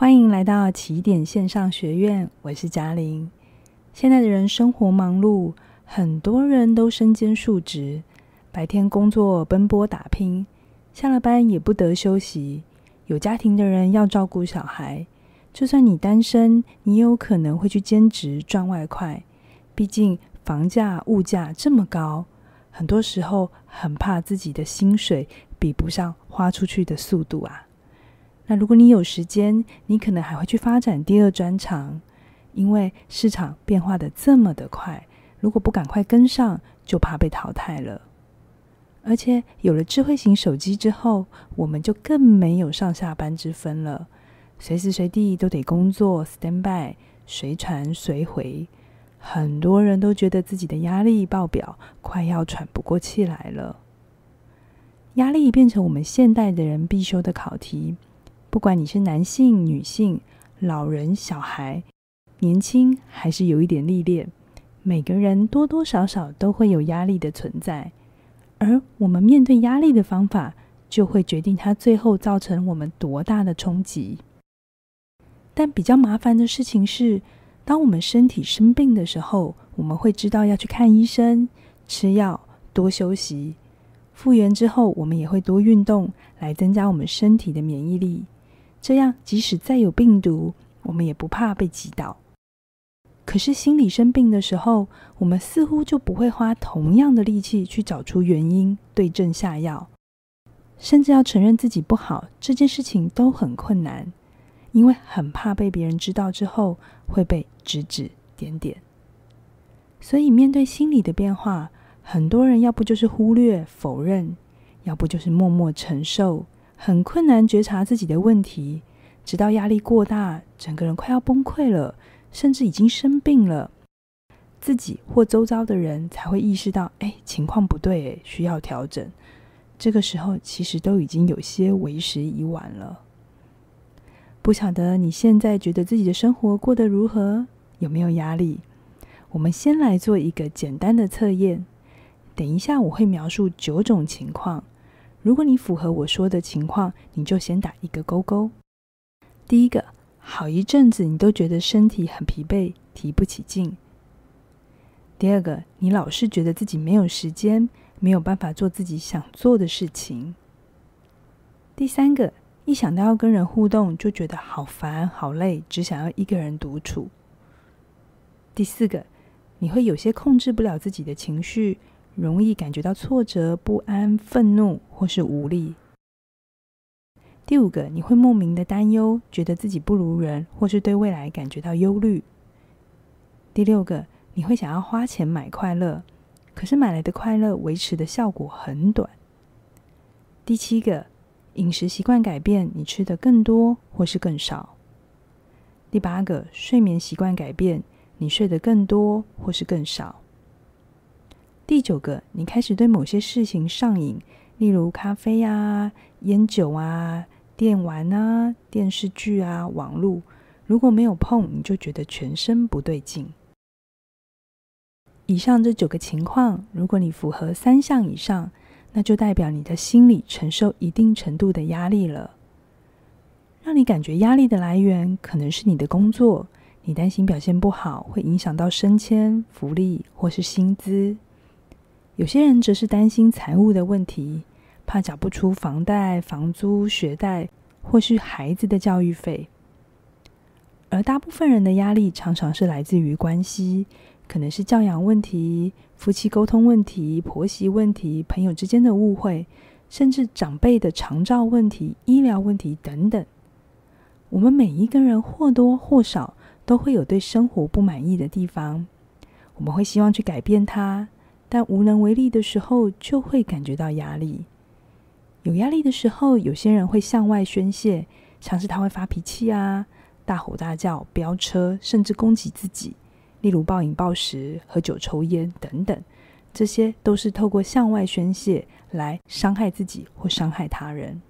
欢迎来到起点线上学院，我是嘉玲。现在的人生活忙碌，很多人都身兼数职，白天工作奔波打拼，下了班也不得休息。有家庭的人要照顾小孩，就算你单身，你有可能会去兼职赚外快。毕竟房价、物价这么高，很多时候很怕自己的薪水比不上花出去的速度啊。那如果你有时间，你可能还会去发展第二专长，因为市场变化的这么的快，如果不赶快跟上，就怕被淘汰了。而且有了智慧型手机之后，我们就更没有上下班之分了，随时随地都得工作，stand by，随传随回。很多人都觉得自己的压力爆表，快要喘不过气来了。压力变成我们现代的人必修的考题。不管你是男性、女性、老人、小孩，年轻还是有一点历练，每个人多多少少都会有压力的存在。而我们面对压力的方法，就会决定它最后造成我们多大的冲击。但比较麻烦的事情是，当我们身体生病的时候，我们会知道要去看医生、吃药、多休息。复原之后，我们也会多运动，来增加我们身体的免疫力。这样，即使再有病毒，我们也不怕被击倒。可是心理生病的时候，我们似乎就不会花同样的力气去找出原因，对症下药，甚至要承认自己不好，这件事情都很困难，因为很怕被别人知道之后会被指指点点。所以，面对心理的变化，很多人要不就是忽略、否认，要不就是默默承受。很困难觉察自己的问题，直到压力过大，整个人快要崩溃了，甚至已经生病了，自己或周遭的人才会意识到，哎，情况不对，哎，需要调整。这个时候，其实都已经有些为时已晚了。不晓得你现在觉得自己的生活过得如何？有没有压力？我们先来做一个简单的测验。等一下，我会描述九种情况。如果你符合我说的情况，你就先打一个勾勾。第一个，好一阵子你都觉得身体很疲惫，提不起劲。第二个，你老是觉得自己没有时间，没有办法做自己想做的事情。第三个，一想到要跟人互动，就觉得好烦好累，只想要一个人独处。第四个，你会有些控制不了自己的情绪。容易感觉到挫折、不安、愤怒或是无力。第五个，你会莫名的担忧，觉得自己不如人，或是对未来感觉到忧虑。第六个，你会想要花钱买快乐，可是买来的快乐维持的效果很短。第七个，饮食习惯改变，你吃得更多或是更少。第八个，睡眠习惯改变，你睡得更多或是更少。第九个，你开始对某些事情上瘾，例如咖啡啊、烟酒啊、电玩啊、电视剧啊、网络。如果没有碰，你就觉得全身不对劲。以上这九个情况，如果你符合三项以上，那就代表你的心理承受一定程度的压力了。让你感觉压力的来源，可能是你的工作，你担心表现不好会影响到升迁、福利或是薪资。有些人则是担心财务的问题，怕缴不出房贷、房租、学贷，或是孩子的教育费。而大部分人的压力常常是来自于关系，可能是教养问题、夫妻沟通问题、婆媳问题、朋友之间的误会，甚至长辈的长照问题、医疗问题等等。我们每一个人或多或少都会有对生活不满意的地方，我们会希望去改变它。但无能为力的时候，就会感觉到压力。有压力的时候，有些人会向外宣泄，像是他会发脾气啊，大吼大叫、飙车，甚至攻击自己，例如暴饮暴食、喝酒、抽烟等等。这些都是透过向外宣泄来伤害自己或伤害他人。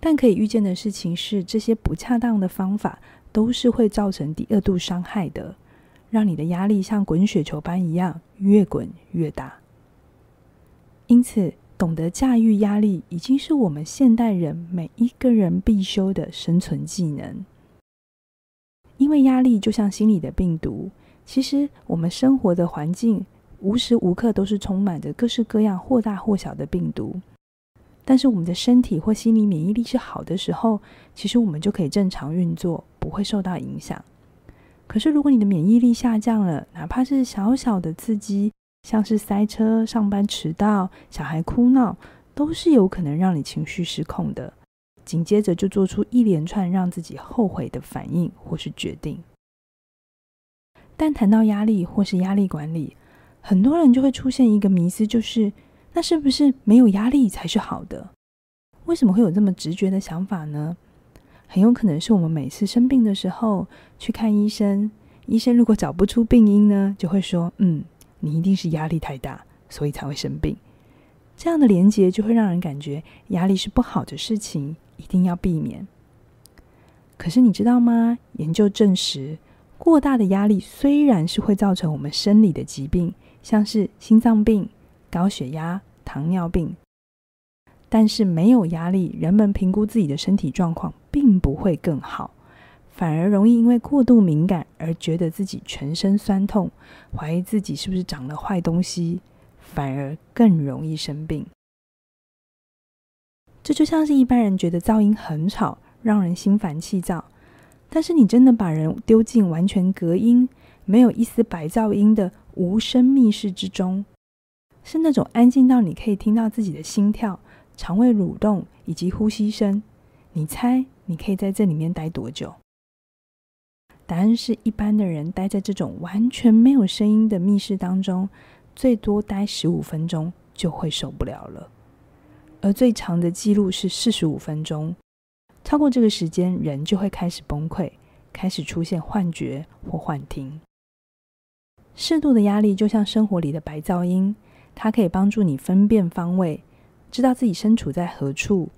但可以预见的事情是，这些不恰当的方法都是会造成第二度伤害的。让你的压力像滚雪球般一样越滚越大。因此，懂得驾驭压力，已经是我们现代人每一个人必修的生存技能。因为压力就像心理的病毒，其实我们生活的环境无时无刻都是充满着各式各样或大或小的病毒。但是我们的身体或心理免疫力是好的时候，其实我们就可以正常运作，不会受到影响。可是如果你的免疫力下降了，哪怕是小小的刺激，像是塞车、上班迟到、小孩哭闹，都是有可能让你情绪失控的。紧接着就做出一连串让自己后悔的反应或是决定。但谈到压力或是压力管理，很多人就会出现一个迷思，就是那是不是没有压力才是好的？为什么会有这么直觉的想法呢？很有可能是我们每次生病的时候去看医生，医生如果找不出病因呢，就会说：“嗯。”你一定是压力太大，所以才会生病。这样的连结就会让人感觉压力是不好的事情，一定要避免。可是你知道吗？研究证实，过大的压力虽然是会造成我们生理的疾病，像是心脏病、高血压、糖尿病，但是没有压力，人们评估自己的身体状况并不会更好。反而容易因为过度敏感而觉得自己全身酸痛，怀疑自己是不是长了坏东西，反而更容易生病。这就像是一般人觉得噪音很吵，让人心烦气躁，但是你真的把人丢进完全隔音、没有一丝白噪音的无声密室之中，是那种安静到你可以听到自己的心跳、肠胃蠕动以及呼吸声。你猜你可以在这里面待多久？答案是一般的人待在这种完全没有声音的密室当中，最多待十五分钟就会受不了了。而最长的记录是四十五分钟，超过这个时间，人就会开始崩溃，开始出现幻觉或幻听。适度的压力就像生活里的白噪音，它可以帮助你分辨方位，知道自己身处在何处。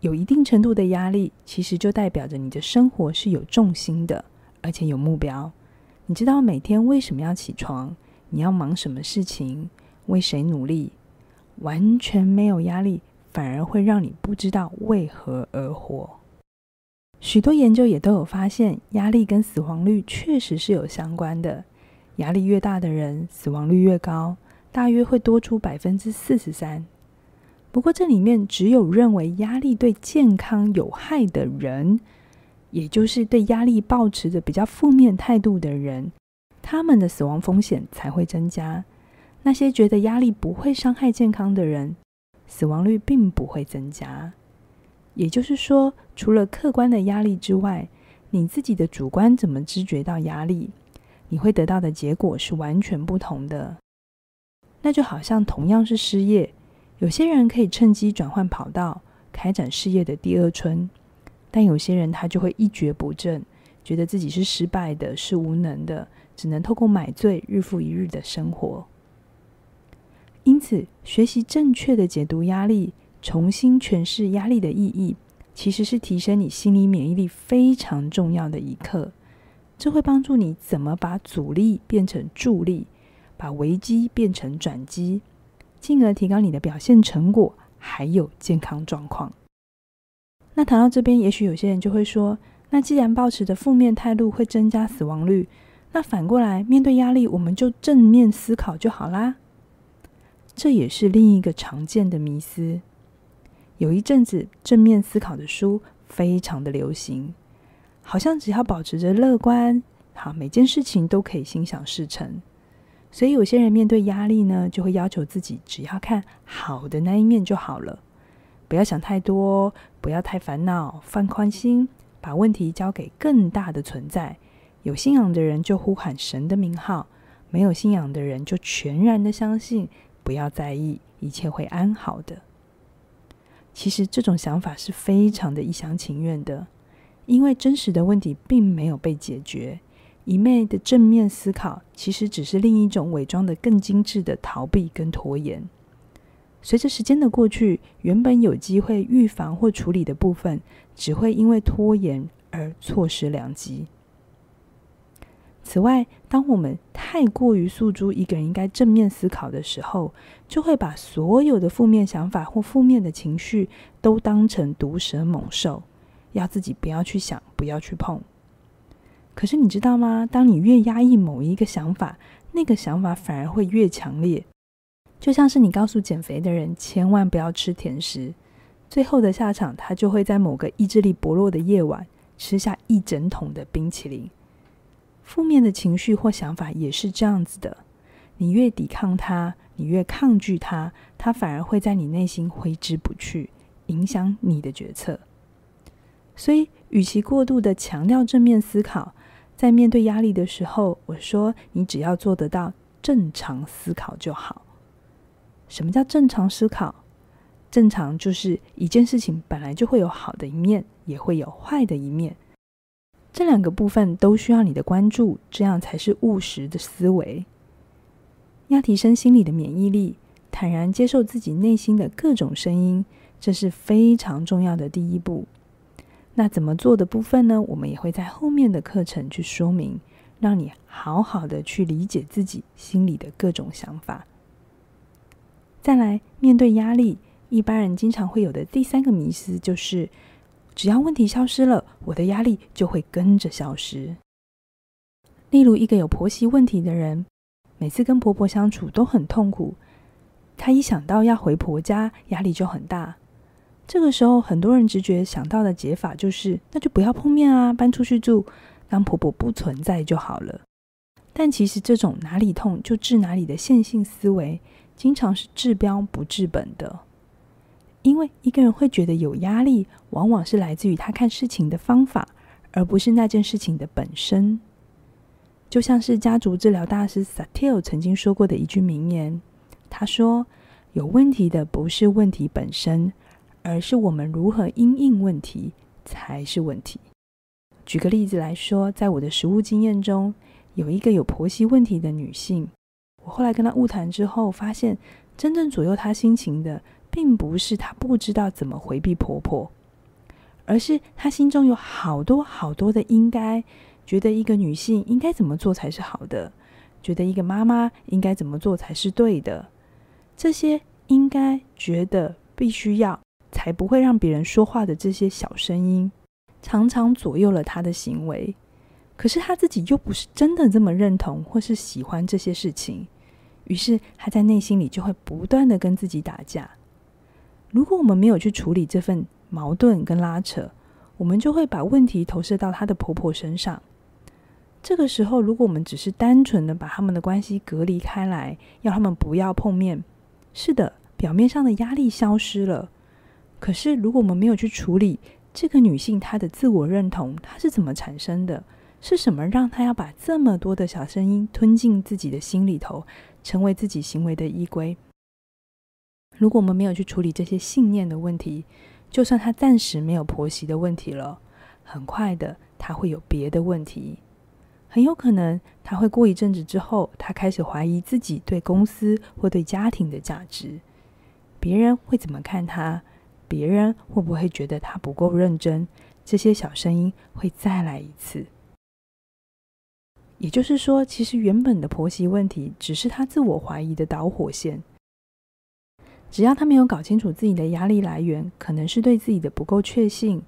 有一定程度的压力，其实就代表着你的生活是有重心的。而且有目标，你知道每天为什么要起床？你要忙什么事情？为谁努力？完全没有压力，反而会让你不知道为何而活。许多研究也都有发现，压力跟死亡率确实是有相关的。压力越大的人，死亡率越高，大约会多出百分之四十三。不过这里面只有认为压力对健康有害的人。也就是对压力保持着比较负面态度的人，他们的死亡风险才会增加。那些觉得压力不会伤害健康的人，死亡率并不会增加。也就是说，除了客观的压力之外，你自己的主观怎么知觉到压力，你会得到的结果是完全不同的。那就好像同样是失业，有些人可以趁机转换跑道，开展事业的第二春。但有些人他就会一蹶不振，觉得自己是失败的，是无能的，只能透过买醉日复一日的生活。因此，学习正确的解读压力，重新诠释压力的意义，其实是提升你心理免疫力非常重要的一课。这会帮助你怎么把阻力变成助力，把危机变成转机，进而提高你的表现成果，还有健康状况。那谈到这边，也许有些人就会说：“那既然抱持的负面态度会增加死亡率，那反过来面对压力，我们就正面思考就好啦。”这也是另一个常见的迷思。有一阵子，正面思考的书非常的流行，好像只要保持着乐观，好，每件事情都可以心想事成。所以有些人面对压力呢，就会要求自己只要看好的那一面就好了。不要想太多，不要太烦恼，放宽心，把问题交给更大的存在。有信仰的人就呼喊神的名号，没有信仰的人就全然的相信，不要在意，一切会安好的。其实这种想法是非常的一厢情愿的，因为真实的问题并没有被解决。一昧的正面思考，其实只是另一种伪装的更精致的逃避跟拖延。随着时间的过去，原本有机会预防或处理的部分，只会因为拖延而错失良机。此外，当我们太过于诉诸一个人应该正面思考的时候，就会把所有的负面想法或负面的情绪都当成毒蛇猛兽，要自己不要去想，不要去碰。可是你知道吗？当你越压抑某一个想法，那个想法反而会越强烈。就像是你告诉减肥的人千万不要吃甜食，最后的下场，他就会在某个意志力薄弱的夜晚吃下一整桶的冰淇淋。负面的情绪或想法也是这样子的，你越抵抗它，你越抗拒它，它反而会在你内心挥之不去，影响你的决策。所以，与其过度的强调正面思考，在面对压力的时候，我说你只要做得到正常思考就好。什么叫正常思考？正常就是一件事情本来就会有好的一面，也会有坏的一面。这两个部分都需要你的关注，这样才是务实的思维。要提升心理的免疫力，坦然接受自己内心的各种声音，这是非常重要的第一步。那怎么做的部分呢？我们也会在后面的课程去说明，让你好好的去理解自己心里的各种想法。再来，面对压力，一般人经常会有的第三个迷思就是，只要问题消失了，我的压力就会跟着消失。例如，一个有婆媳问题的人，每次跟婆婆相处都很痛苦，她一想到要回婆家，压力就很大。这个时候，很多人直觉想到的解法就是，那就不要碰面啊，搬出去住，当婆婆不存在就好了。但其实，这种哪里痛就治哪里的线性思维，经常是治标不治本的。因为一个人会觉得有压力，往往是来自于他看事情的方法，而不是那件事情的本身。就像是家族治疗大师 s a t i l 曾经说过的一句名言，他说：“有问题的不是问题本身，而是我们如何因应问题才是问题。”举个例子来说，在我的实务经验中，有一个有婆媳问题的女性，我后来跟她晤谈之后，发现真正左右她心情的。并不是她不知道怎么回避婆婆，而是她心中有好多好多的应该，觉得一个女性应该怎么做才是好的，觉得一个妈妈应该怎么做才是对的。这些应该、觉得、必须要，才不会让别人说话的这些小声音，常常左右了她的行为。可是她自己又不是真的这么认同或是喜欢这些事情，于是她在内心里就会不断的跟自己打架。如果我们没有去处理这份矛盾跟拉扯，我们就会把问题投射到她的婆婆身上。这个时候，如果我们只是单纯的把他们的关系隔离开来，要他们不要碰面，是的，表面上的压力消失了。可是，如果我们没有去处理这个女性她的自我认同，她是怎么产生的？是什么让她要把这么多的小声音吞进自己的心里头，成为自己行为的依归？如果我们没有去处理这些信念的问题，就算她暂时没有婆媳的问题了，很快的她会有别的问题，很有可能她会过一阵子之后，她开始怀疑自己对公司或对家庭的价值，别人会怎么看她？别人会不会觉得他不够认真？这些小声音会再来一次。也就是说，其实原本的婆媳问题只是他自我怀疑的导火线。只要他没有搞清楚自己的压力来源，可能是对自己的不够确信，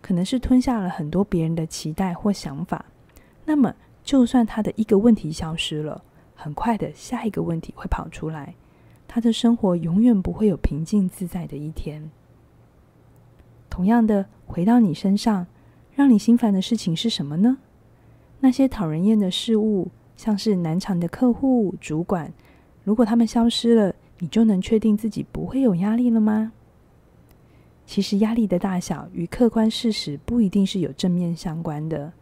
可能是吞下了很多别人的期待或想法，那么就算他的一个问题消失了，很快的下一个问题会跑出来，他的生活永远不会有平静自在的一天。同样的，回到你身上，让你心烦的事情是什么呢？那些讨人厌的事物，像是难缠的客户、主管，如果他们消失了，你就能确定自己不会有压力了吗？其实压力的大小与客观事实不一定是有正面相关的，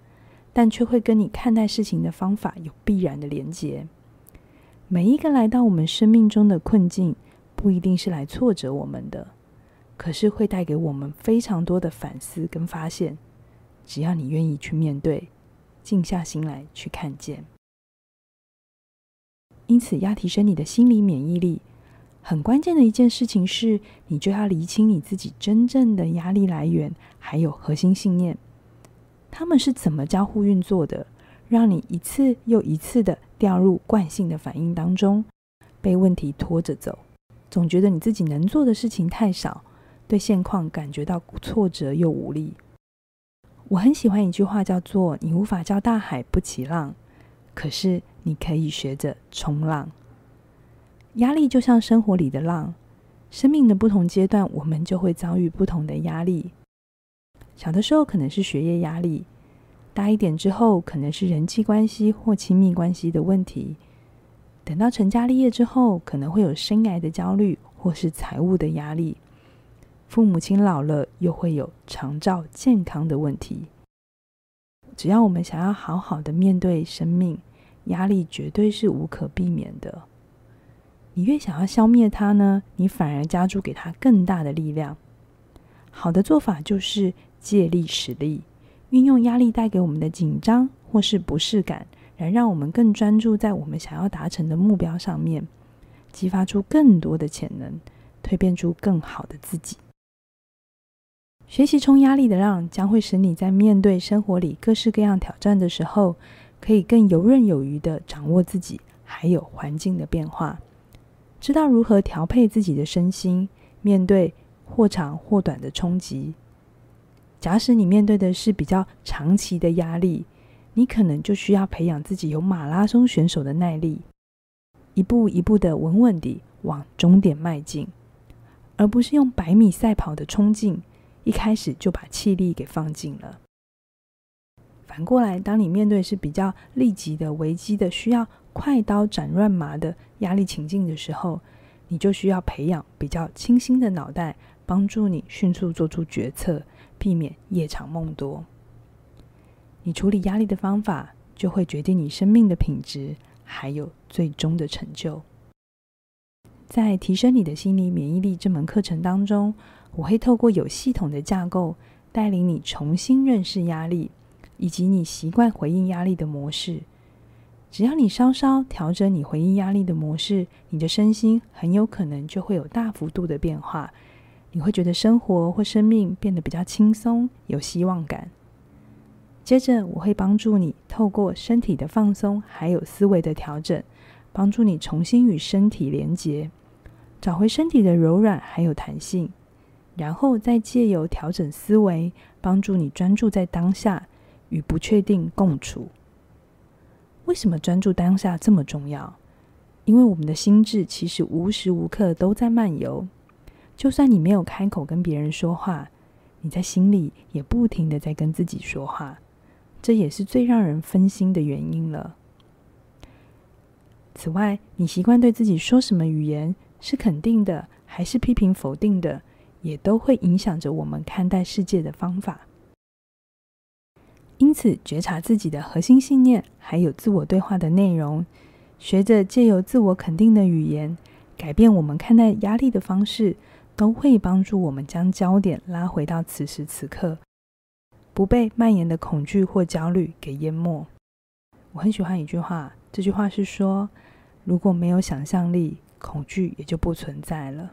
但却会跟你看待事情的方法有必然的连结。每一个来到我们生命中的困境，不一定是来挫折我们的，可是会带给我们非常多的反思跟发现。只要你愿意去面对，静下心来去看见。因此，要提升你的心理免疫力。很关键的一件事情是，你就要厘清你自己真正的压力来源，还有核心信念，他们是怎么交互运作的？让你一次又一次的掉入惯性的反应当中，被问题拖着走，总觉得你自己能做的事情太少，对现况感觉到挫折又无力。我很喜欢一句话，叫做“你无法叫大海不起浪，可是你可以学着冲浪”。压力就像生活里的浪，生命的不同阶段，我们就会遭遇不同的压力。小的时候可能是学业压力。大一点之后，可能是人际关系或亲密关系的问题；等到成家立业之后，可能会有生涯的焦虑或是财务的压力；父母亲老了，又会有长照健康的问题。只要我们想要好好的面对生命，压力绝对是无可避免的。你越想要消灭它呢，你反而加注给它更大的力量。好的做法就是借力使力。运用压力带给我们的紧张或是不适感，来让我们更专注在我们想要达成的目标上面，激发出更多的潜能，蜕变出更好的自己。学习冲压力的浪，将会使你在面对生活里各式各样挑战的时候，可以更游刃有余地掌握自己，还有环境的变化，知道如何调配自己的身心，面对或长或短的冲击。假使你面对的是比较长期的压力，你可能就需要培养自己有马拉松选手的耐力，一步一步的稳稳地往终点迈进，而不是用百米赛跑的冲劲，一开始就把气力给放尽了。反过来，当你面对是比较立即的危机的，需要快刀斩乱麻的压力情境的时候，你就需要培养比较清新的脑袋，帮助你迅速做出决策。避免夜长梦多，你处理压力的方法就会决定你生命的品质，还有最终的成就。在提升你的心理免疫力这门课程当中，我会透过有系统的架构，带领你重新认识压力，以及你习惯回应压力的模式。只要你稍稍调整你回应压力的模式，你的身心很有可能就会有大幅度的变化。你会觉得生活或生命变得比较轻松，有希望感。接着，我会帮助你透过身体的放松，还有思维的调整，帮助你重新与身体连结，找回身体的柔软还有弹性，然后再借由调整思维，帮助你专注在当下，与不确定共处。为什么专注当下这么重要？因为我们的心智其实无时无刻都在漫游。就算你没有开口跟别人说话，你在心里也不停地在跟自己说话，这也是最让人分心的原因了。此外，你习惯对自己说什么语言，是肯定的还是批评否定的，也都会影响着我们看待世界的方法。因此，觉察自己的核心信念，还有自我对话的内容，学着借由自我肯定的语言，改变我们看待压力的方式。都会帮助我们将焦点拉回到此时此刻，不被蔓延的恐惧或焦虑给淹没。我很喜欢一句话，这句话是说：如果没有想象力，恐惧也就不存在了。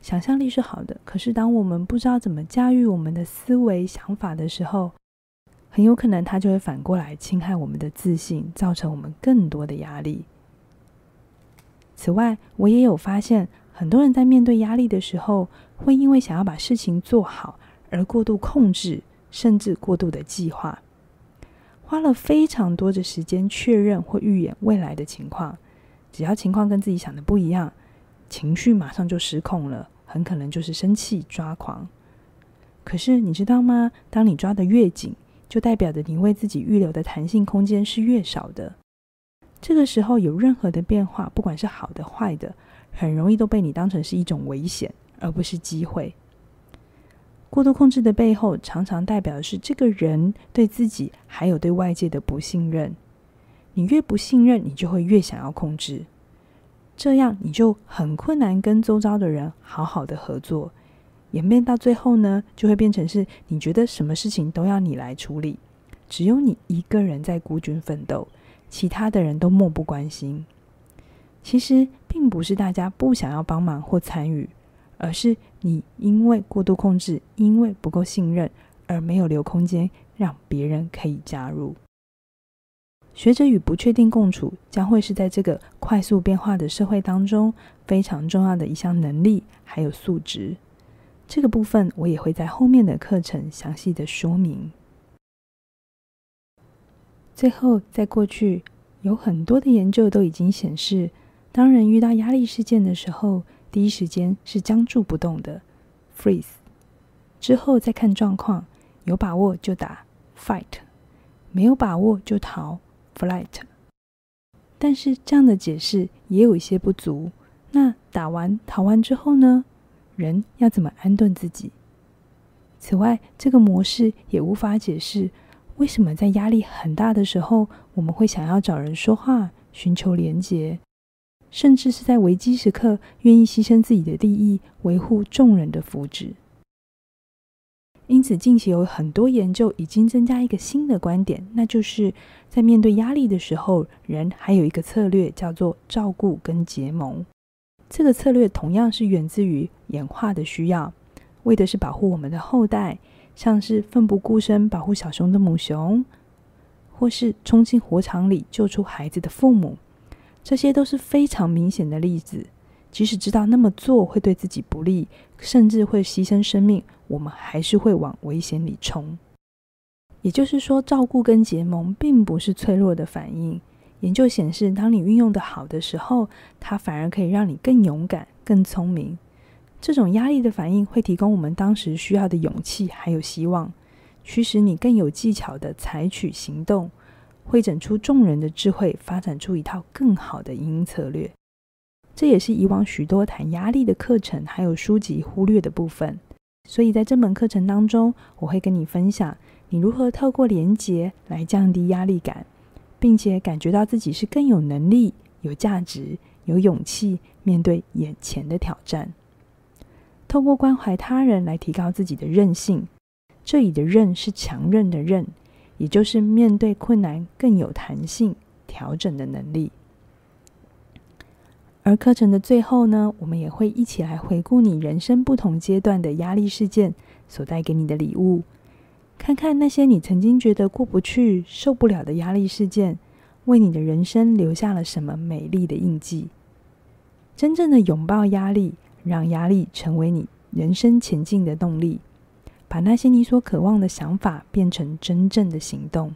想象力是好的，可是当我们不知道怎么驾驭我们的思维想法的时候，很有可能它就会反过来侵害我们的自信，造成我们更多的压力。此外，我也有发现。很多人在面对压力的时候，会因为想要把事情做好而过度控制，甚至过度的计划，花了非常多的时间确认或预演未来的情况。只要情况跟自己想的不一样，情绪马上就失控了，很可能就是生气抓狂。可是你知道吗？当你抓得越紧，就代表着你为自己预留的弹性空间是越少的。这个时候有任何的变化，不管是好的坏的，很容易都被你当成是一种危险，而不是机会。过度控制的背后，常常代表的是这个人对自己还有对外界的不信任。你越不信任，你就会越想要控制，这样你就很困难跟周遭的人好好的合作。演变到最后呢，就会变成是你觉得什么事情都要你来处理，只有你一个人在孤军奋斗，其他的人都漠不关心。其实并不是大家不想要帮忙或参与，而是你因为过度控制，因为不够信任，而没有留空间让别人可以加入。学着与不确定共处，将会是在这个快速变化的社会当中非常重要的一项能力，还有素质。这个部分我也会在后面的课程详细的说明。最后，在过去有很多的研究都已经显示，当人遇到压力事件的时候，第一时间是僵住不动的 （freeze），之后再看状况，有把握就打 （fight），没有把握就逃 （flight）。但是这样的解释也有一些不足。那打完、逃完之后呢？人要怎么安顿自己？此外，这个模式也无法解释。为什么在压力很大的时候，我们会想要找人说话，寻求连结，甚至是在危机时刻愿意牺牲自己的利益，维护众人的福祉？因此，近期有很多研究已经增加一个新的观点，那就是在面对压力的时候，人还有一个策略叫做照顾跟结盟。这个策略同样是源自于演化的需要，为的是保护我们的后代。像是奋不顾身保护小熊的母熊，或是冲进火场里救出孩子的父母，这些都是非常明显的例子。即使知道那么做会对自己不利，甚至会牺牲生命，我们还是会往危险里冲。也就是说，照顾跟结盟并不是脆弱的反应。研究显示，当你运用得好的时候，它反而可以让你更勇敢、更聪明。这种压力的反应会提供我们当时需要的勇气，还有希望，驱使你更有技巧地采取行动，汇整出众人的智慧，发展出一套更好的营营策略。这也是以往许多谈压力的课程还有书籍忽略的部分。所以在这门课程当中，我会跟你分享你如何透过连结来降低压力感，并且感觉到自己是更有能力、有价值、有勇气面对眼前的挑战。透过关怀他人来提高自己的韧性，这里的韧是强韧的韧，也就是面对困难更有弹性、调整的能力。而课程的最后呢，我们也会一起来回顾你人生不同阶段的压力事件所带给你的礼物，看看那些你曾经觉得过不去、受不了的压力事件，为你的人生留下了什么美丽的印记。真正的拥抱压力。让压力成为你人生前进的动力，把那些你所渴望的想法变成真正的行动。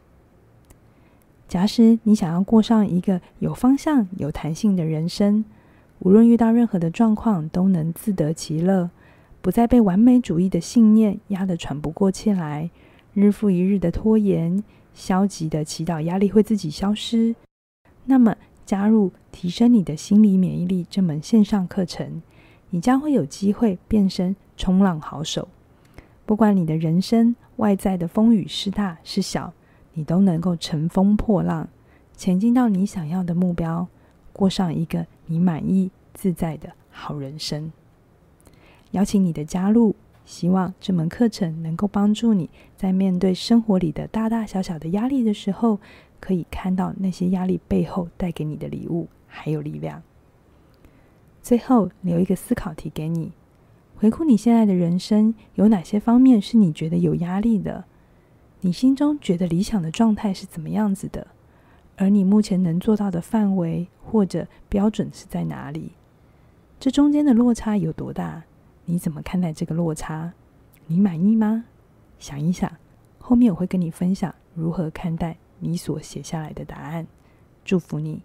假使你想要过上一个有方向、有弹性的人生，无论遇到任何的状况，都能自得其乐，不再被完美主义的信念压得喘不过气来，日复一日的拖延，消极的祈祷压力会自己消失，那么加入提升你的心理免疫力这门线上课程。你将会有机会变身冲浪好手，不管你的人生外在的风雨是大是小，你都能够乘风破浪，前进到你想要的目标，过上一个你满意自在的好人生。邀请你的加入，希望这门课程能够帮助你在面对生活里的大大小小的压力的时候，可以看到那些压力背后带给你的礼物，还有力量。最后留一个思考题给你：回顾你现在的人生，有哪些方面是你觉得有压力的？你心中觉得理想的状态是怎么样子的？而你目前能做到的范围或者标准是在哪里？这中间的落差有多大？你怎么看待这个落差？你满意吗？想一想，后面我会跟你分享如何看待你所写下来的答案。祝福你。